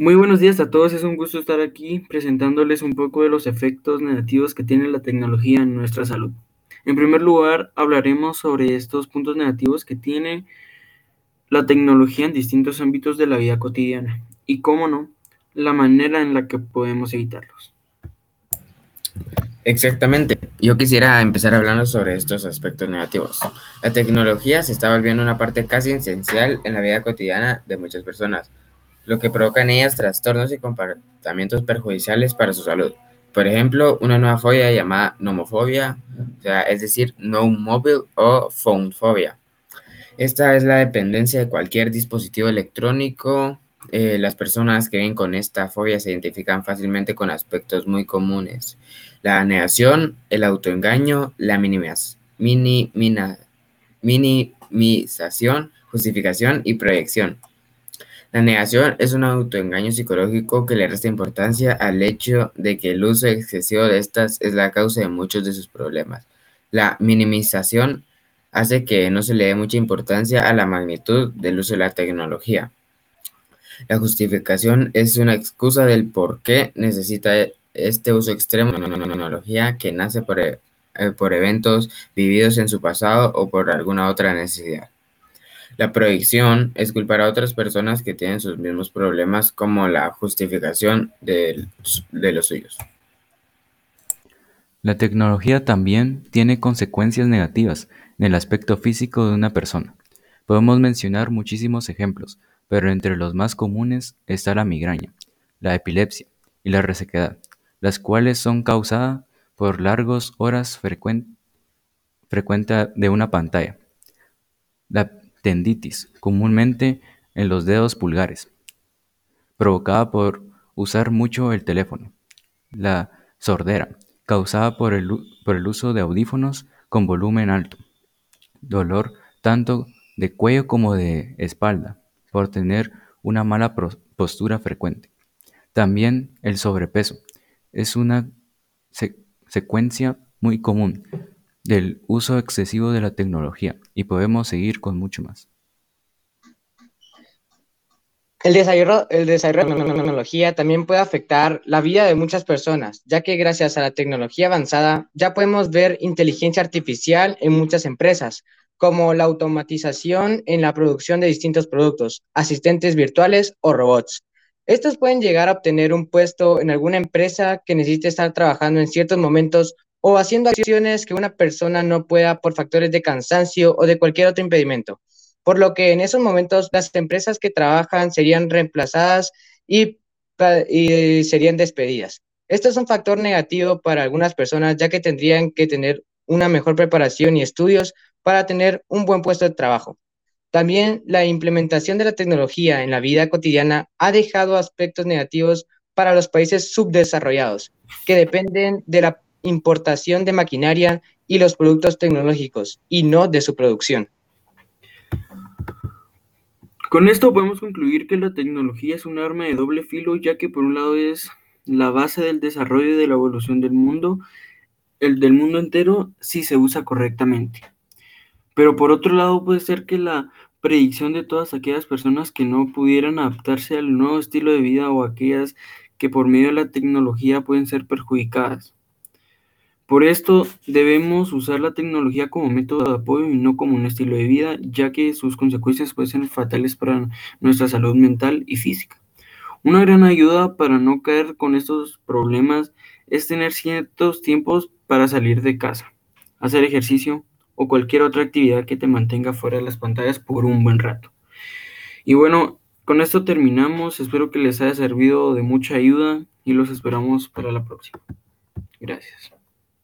Muy buenos días a todos, es un gusto estar aquí presentándoles un poco de los efectos negativos que tiene la tecnología en nuestra salud. En primer lugar, hablaremos sobre estos puntos negativos que tiene la tecnología en distintos ámbitos de la vida cotidiana y, cómo no, la manera en la que podemos evitarlos. Exactamente. Yo quisiera empezar hablando sobre estos aspectos negativos. La tecnología se está volviendo una parte casi esencial en la vida cotidiana de muchas personas, lo que provoca en ellas trastornos y comportamientos perjudiciales para su salud. Por ejemplo, una nueva fobia llamada nomofobia, o sea, es decir, no mobile o phone phobia. Esta es la dependencia de cualquier dispositivo electrónico. Eh, las personas que viven con esta fobia se identifican fácilmente con aspectos muy comunes la negación, el autoengaño, la minimización, justificación y proyección. La negación es un autoengaño psicológico que le resta importancia al hecho de que el uso excesivo de estas es la causa de muchos de sus problemas. La minimización hace que no se le dé mucha importancia a la magnitud del uso de la tecnología. La justificación es una excusa del por qué necesita este uso extremo de la tecnología que nace por, eh, por eventos vividos en su pasado o por alguna otra necesidad. La proyección es culpar a otras personas que tienen sus mismos problemas como la justificación de, los suyos. La tecnología también tiene consecuencias negativas en el aspecto físico de una persona. Podemos mencionar muchísimos ejemplos, pero entre los más comunes está la migraña, la epilepsia y la resequedad las cuales son causadas por largas horas frecuentes de una pantalla. La tenditis, comúnmente en los dedos pulgares, provocada por usar mucho el teléfono. La sordera, causada por el uso de audífonos con volumen alto. Dolor tanto de cuello como de espalda, por tener una mala postura frecuente. También el sobrepeso, es una secuencia muy común del uso excesivo de la tecnología y podemos seguir con mucho más. El desarrollo, de la tecnología también puede afectar la vida de muchas personas, ya que gracias a la tecnología avanzada ya podemos ver inteligencia artificial en muchas empresas, como la automatización en la producción de distintos productos, asistentes virtuales o robots. Estos pueden llegar a obtener un puesto en alguna empresa que necesite estar trabajando en ciertos momentos o haciendo acciones que una persona no pueda por factores de cansancio o de cualquier otro impedimento. Por lo que en esos momentos las empresas que trabajan serían reemplazadas y, y serían despedidas. Esto es un factor negativo para algunas personas ya que tendrían que tener una mejor preparación y estudios para tener un buen puesto de trabajo. También la implementación de la tecnología en la vida cotidiana ha dejado aspectos negativos para los países subdesarrollados, que dependen de la importación de maquinaria y los productos tecnológicos, y no de su producción. Con esto podemos concluir que la tecnología es un arma de doble filo, ya que por un lado es la base del desarrollo y de la evolución del mundo, el del mundo entero, si se usa correctamente. Pero por otro lado puede ser que la predicción de todas aquellas personas que no pudieran adaptarse al nuevo estilo de vida o aquellas que por medio de la tecnología pueden ser perjudicadas. Por esto debemos usar la tecnología como método de apoyo y no como un estilo de vida, ya que sus consecuencias pueden ser fatales para nuestra salud mental y física. Una gran ayuda para no caer con estos problemas es tener ciertos tiempos para salir de casa, hacer ejercicio, o cualquier otra actividad que te mantenga fuera de las pantallas por un buen rato. Y bueno, con esto terminamos. Espero que les haya servido de mucha ayuda y los esperamos para la próxima. Gracias.